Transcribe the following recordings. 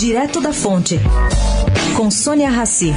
Direto da Fonte, com Sônia Rassi.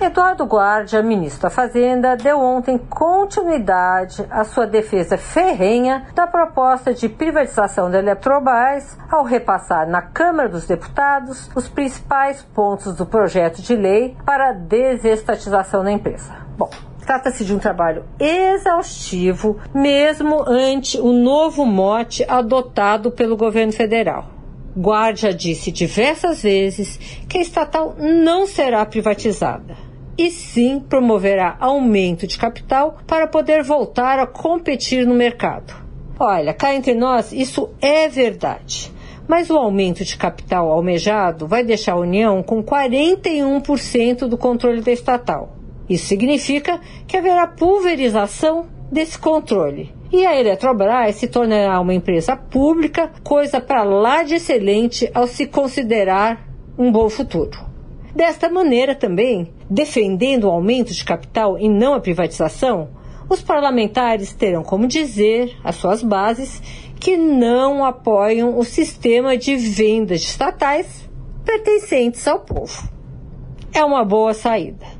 Eduardo Guardia, ministro da Fazenda, deu ontem continuidade à sua defesa ferrenha da proposta de privatização da Eletrobras ao repassar na Câmara dos Deputados os principais pontos do projeto de lei para a desestatização da empresa. Bom, Trata-se de um trabalho exaustivo, mesmo ante o novo mote adotado pelo governo federal. Guardia disse diversas vezes que a estatal não será privatizada e sim promoverá aumento de capital para poder voltar a competir no mercado. Olha, cá entre nós, isso é verdade. Mas o aumento de capital almejado vai deixar a União com 41% do controle da estatal. Isso significa que haverá pulverização desse controle. E a Eletrobras se tornará uma empresa pública, coisa para lá de excelente ao se considerar um bom futuro. Desta maneira também, defendendo o aumento de capital e não a privatização, os parlamentares terão como dizer às suas bases que não apoiam o sistema de vendas estatais pertencentes ao povo. É uma boa saída.